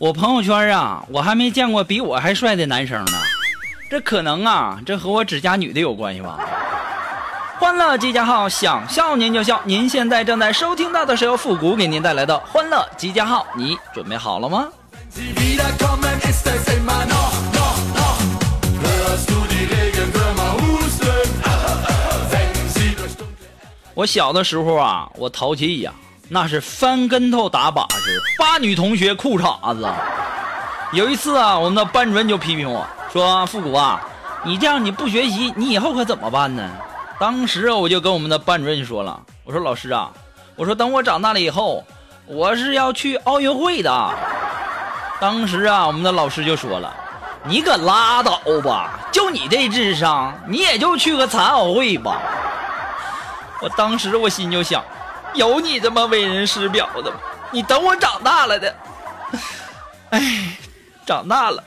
我朋友圈啊，我还没见过比我还帅的男生呢。这可能啊，这和我只加女的有关系吧？欢乐集结号，想笑您就笑。您现在正在收听到的是由复古给您带来的欢乐集结号，你准备好了吗？我小的时候啊，我淘气呀。那是翻跟头打把式，扒女同学裤衩子。有一次啊，我们的班主任就批评我说：“复古啊，你这样你不学习，你以后可怎么办呢？”当时我就跟我们的班主任说了，我说：“老师啊，我说等我长大了以后，我是要去奥运会的。”当时啊，我们的老师就说了：“你可拉倒吧，就你这智商，你也就去个残奥会吧。”我当时我心就想，有你这么为人师表的吗？你等我长大了的。哎，长大了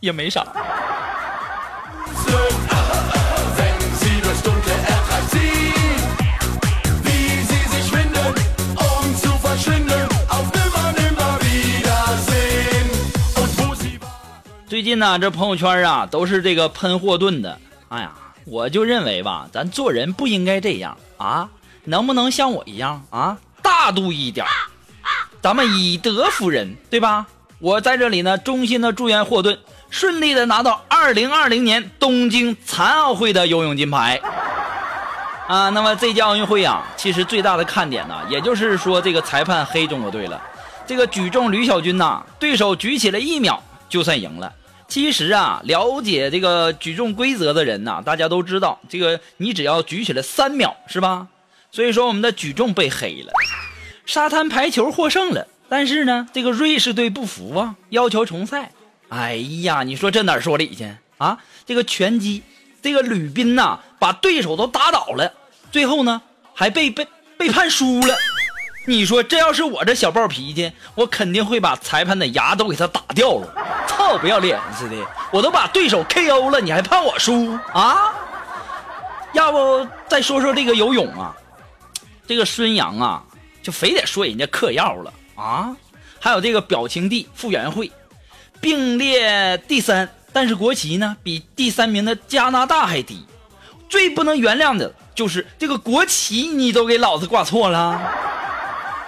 也没啥。最近呢，这朋友圈啊，都是这个喷霍顿的。哎呀，我就认为吧，咱做人不应该这样啊。能不能像我一样啊，大度一点？咱们以德服人，对吧？我在这里呢，衷心的祝愿霍顿顺利的拿到2020年东京残奥会的游泳金牌。啊，那么这届奥运会啊，其实最大的看点呢，也就是说这个裁判黑中国队了。这个举重吕小军呐，对手举起了一秒就算赢了。其实啊，了解这个举重规则的人呐，大家都知道，这个你只要举起来三秒，是吧？所以说我们的举重被黑了。沙滩排球获胜了，但是呢，这个瑞士队不服啊，要求重赛。哎呀，你说这哪说理去啊？这个拳击，这个吕斌呐、把对手都打倒了，最后呢还被被被判输了。你说这要是我这小暴脾气，我肯定会把裁判的牙都给他打掉了。操，不要脸似的！我都把对手 KO 了，你还判我输啊？要不再说说这个游泳啊？这个孙杨啊，就非得说人家嗑药了啊！还有这个表情帝傅园慧，并列第三，但是国旗呢比第三名的加拿大还低。最不能原谅的就是这个国旗你都给老子挂错了。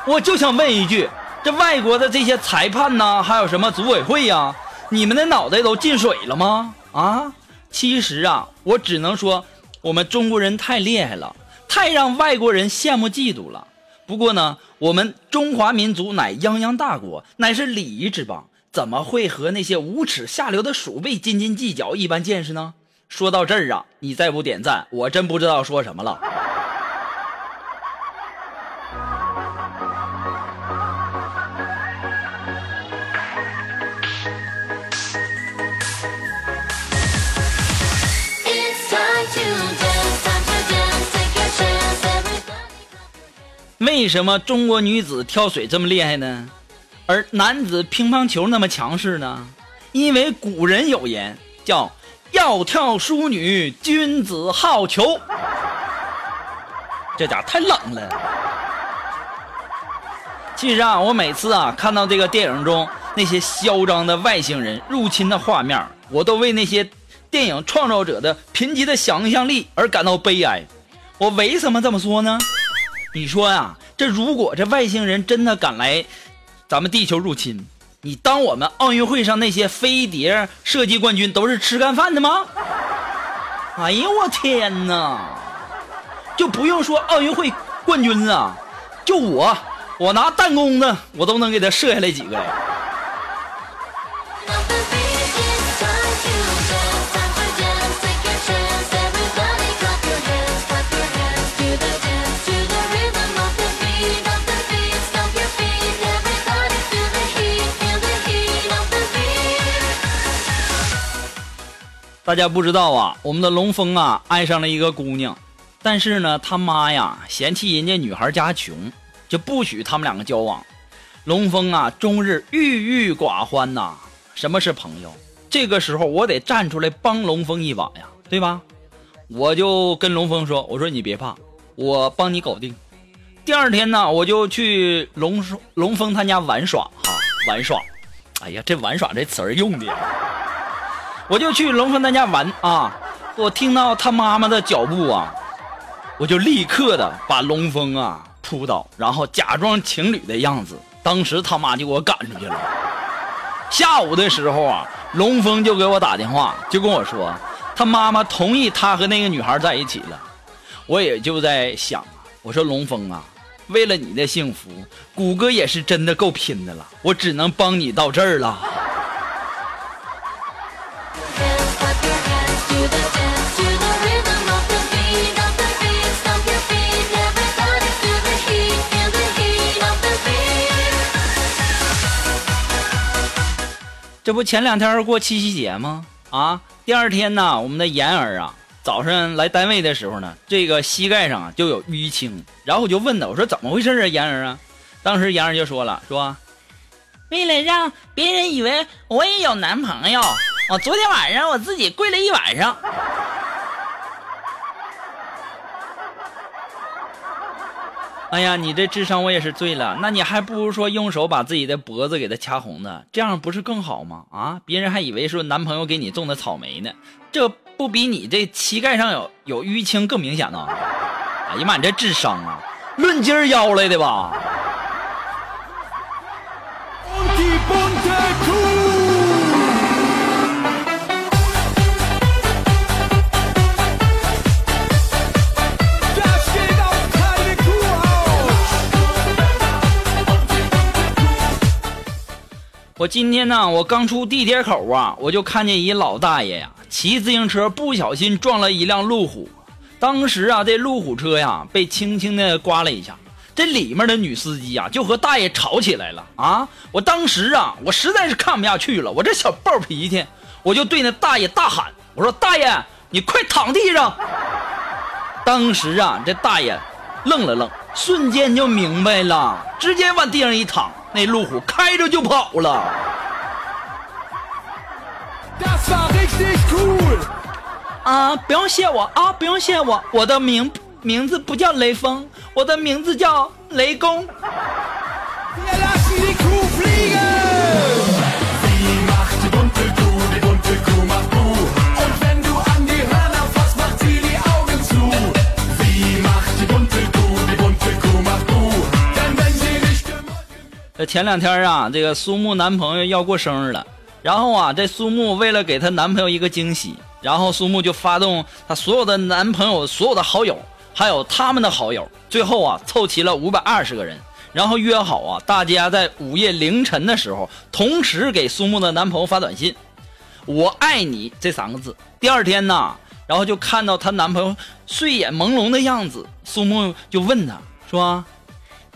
我就想问一句，这外国的这些裁判呐，还有什么组委会呀、你们的脑袋都进水了吗？啊，其实啊，我只能说我们中国人太厉害了，太让外国人羡慕嫉妒了。不过呢，我们中华民族乃泱泱大国，乃是礼仪之邦，怎么会和那些无耻下流的鼠辈斤斤计较一般见识呢？说到这儿啊，你再不点赞，我真不知道说什么了。为什么中国女子跳水这么厉害呢？而男子乒乓球那么强势呢？因为古人有言叫“要跳淑女，君子好逑”，这家太冷了。其实啊，我每次啊看到这个电影中那些嚣张的外星人入侵的画面，我都为那些电影创造者的贫瘠的想象力而感到悲哀。我为什么这么说呢？你说呀、这如果这外星人真的敢来咱们地球入侵，你当我们奥运会上那些飞碟射击冠军都是吃干饭的吗？哎呦我天哪！就不用说奥运会冠军了，就我，我拿弹弓子，我都能给他射下来几个呀。大家不知道啊，我们的龙峰啊爱上了一个姑娘，但是呢，他妈呀嫌弃人家女孩家穷，就不许他们两个交往。龙峰啊，终日郁郁寡欢呐。什么是朋友？这个时候我得站出来帮龙峰一把呀，对吧？我就跟龙峰说：“我说你别怕，我帮你搞定。”第二天呢，我就去龙龙峰他家玩耍哈，玩耍。哎呀，这玩耍这词儿用的！我就去龙峰他家玩啊，我听到他妈妈的脚步啊，我就立刻的把龙峰啊扑倒，然后假装情侣的样子。当时他妈就给我赶出去了。下午的时候啊，龙峰就给我打电话，就跟我说他妈妈同意他和那个女孩在一起了。我也就在想，我说龙峰啊。为了你的幸福，谷歌也是真的够拼的了。我只能帮你到这儿了。这不前两天过七夕节吗？啊，第二天呢，我们的妍儿啊。早上来单位的时候呢，这个膝盖上就有淤青，然后我就问他，我说怎么回事啊，妍儿啊？当时妍儿就说了，说为了让别人以为我也有男朋友，我昨天晚上我自己跪了一晚上。哎呀，你这智商我也是醉了，那你还不如说用手把自己的脖子给他掐红的，这样不是更好吗？啊，别人还以为说男朋友给你种的草莓呢，这。不比你这膝盖上有有淤青更明显呢？哎呀妈，你这智商啊，论斤要来的吧？我今天呢，我刚出地铁口啊，我就看见一老大爷呀。骑自行车不小心撞了一辆路虎，当时啊，这路虎车呀被轻轻的刮了一下，这里面的女司机呀就和大爷吵起来了啊！我当时啊，我实在是看不下去了，我这小暴脾气，我就对那大爷大喊：“我说大爷，你快躺地上！”当时啊，这大爷愣了愣，瞬间就明白了，直接往地上一躺，那路虎开着就跑了。啊！不用谢我啊！不用谢我，我的名名字不叫雷锋，我的名字叫雷公。前两天啊，这个苏木男朋友要过生日了。然后啊，这苏木为了给她男朋友一个惊喜，然后苏木就发动她所有的男朋友、所有的好友，还有他们的好友，最后啊凑齐了五百二十个人，然后约好啊，大家在午夜凌晨的时候，同时给苏木的男朋友发短信“我爱你”这三个字。第二天呢，然后就看到她男朋友睡眼朦胧的样子，苏木就问他说：“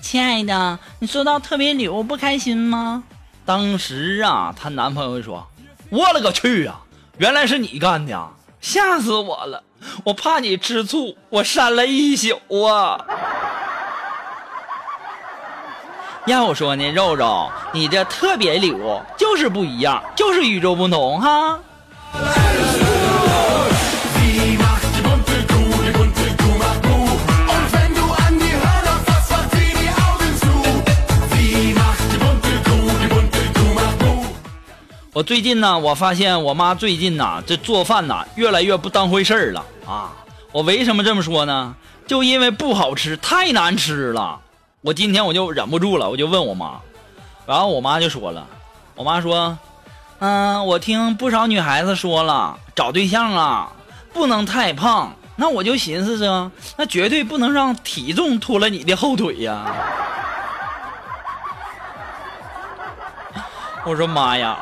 亲爱的，你收到特别礼物不开心吗？”当时啊，她男朋友说：“我勒个去啊！原来是你干的，吓死我了！我怕你吃醋，我删了一宿啊。”要我说呢，肉肉，你这特别礼物就是不一样，就是与众不同哈。我最近呢，我发现我妈最近呐，这做饭呐越来越不当回事儿了啊！我为什么这么说呢？就因为不好吃，太难吃了。我今天我就忍不住了，我就问我妈，然后我妈就说了，我妈说，嗯，我听不少女孩子说了，找对象啊不能太胖。那我就寻思着，那绝对不能让体重拖了你的后腿呀。我说妈呀！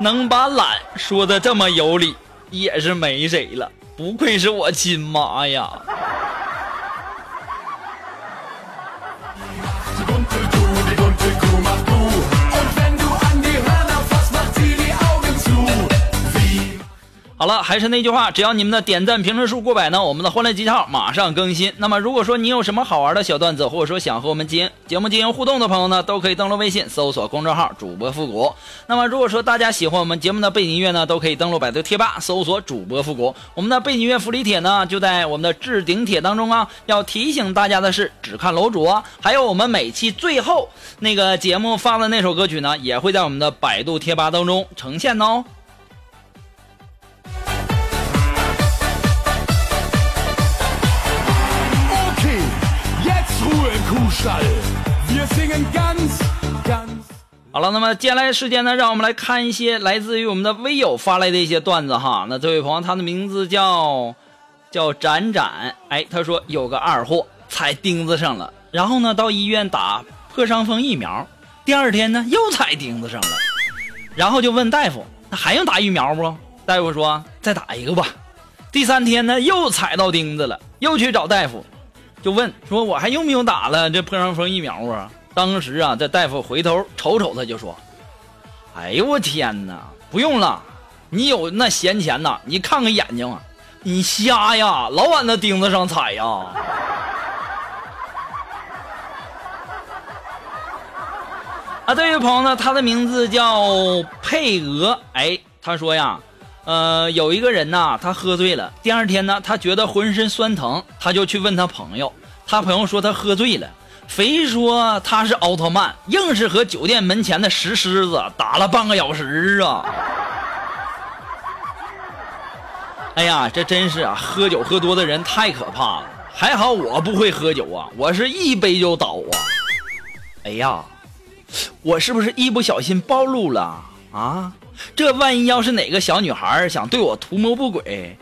能把懒说的这么有理，也是没谁了。不愧是我亲妈呀！好了，还是那句话，只要你们的点赞评论数过百呢，我们的欢乐集结号马上更新。那么如果说你有什么好玩的小段子，或者说想和我们进节目进行互动的朋友呢，都可以登录微信搜索公众号主播复古。那么如果说大家喜欢我们节目的背景音乐呢，都可以登录百度贴吧搜索主播复古。我们的背景音乐福利帖呢，就在我们的置顶帖当中啊。要提醒大家的是，只看楼主啊，还有我们每期最后那个节目发的那首歌曲呢，也会在我们的百度贴吧当中呈现哦。好了，那么接下来时间呢，让我们来看一些来自于我们的微友发来的一些段子哈。那这位朋友，他的名字叫叫展展，哎，他说有个二货踩钉子上了，然后呢到医院打破伤风疫苗，第二天呢又踩钉子上了，然后就问大夫，那还用打疫苗不？大夫说再打一个吧。第三天呢又踩到钉子了，又去找大夫，就问说我还用不用打了这破伤风疫苗啊？当时啊，这大夫回头瞅瞅他，就说：“哎呦我天哪，不用了，你有那闲钱呐？你看看眼睛啊，你瞎呀，老往那钉子上踩呀。”啊，这位朋友呢，他的名字叫佩娥，哎，他说呀，呃，有一个人呐，他喝醉了，第二天呢，他觉得浑身酸疼，他就去问他朋友，他朋友说他喝醉了。非说他是奥特曼，硬是和酒店门前的石狮子打了半个小时啊！哎呀，这真是啊，喝酒喝多的人太可怕了。还好我不会喝酒啊，我是一杯就倒啊！哎呀，我是不是一不小心暴露了啊？这万一要是哪个小女孩想对我图谋不轨，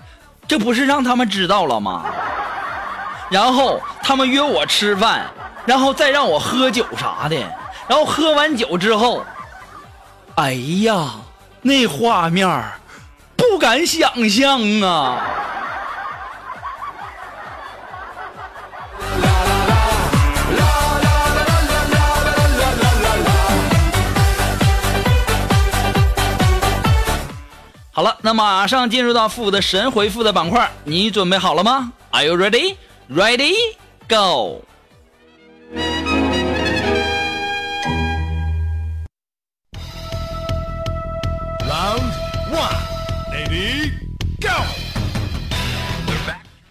这不是让他们知道了吗？然后他们约我吃饭。然后再让我喝酒啥的，然后喝完酒之后，哎呀，那画面不敢想象啊！好了，那马上进入到复古的神回复的板块，你准备好了吗？Are you ready? Ready? Go! Round one, lady.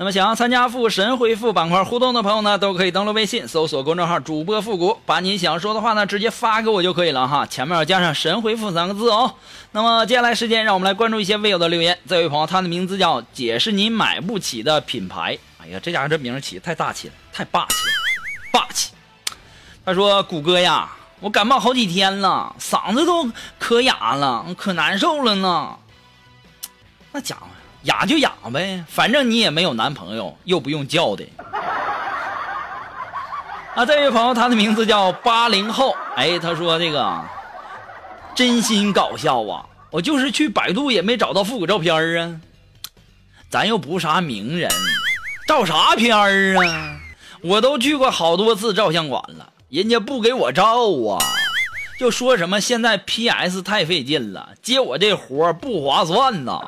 那么想要参加复神回复板块互动的朋友呢，都可以登录微信搜索公众号主播复古，把你想说的话呢直接发给我就可以了哈，前面要加上神回复三个字哦。那么接下来时间，让我们来关注一些微友的留言。这位朋友，他的名字叫姐是你买不起的品牌。哎呀，这家伙这名起的太大气了，太霸气了，霸气。他说：“谷歌呀，我感冒好几天了，嗓子都可哑了，可难受了呢。那家伙哑就哑呗，反正你也没有男朋友，又不用叫的。”啊，这位朋友，他的名字叫八零后。哎，他说这个真心搞笑啊！我就是去百度也没找到复古照片啊。咱又不是啥名人，照啥片儿啊？我都去过好多次照相馆了，人家不给我照啊，就说什么现在 PS 太费劲了，接我这活儿不划算呐。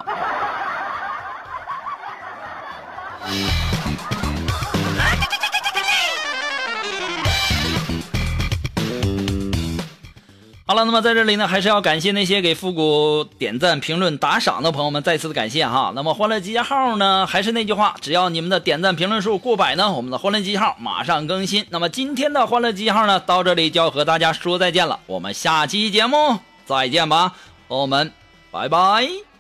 好了，那么在这里呢，还是要感谢那些给复古点赞、评论、打赏的朋友们，再次的感谢哈。那么欢乐集结号呢，还是那句话，只要你们的点赞、评论数过百呢，我们的欢乐集结号马上更新。那么今天的欢乐集结号呢，到这里就要和大家说再见了，我们下期节目再见吧，朋友们，拜拜。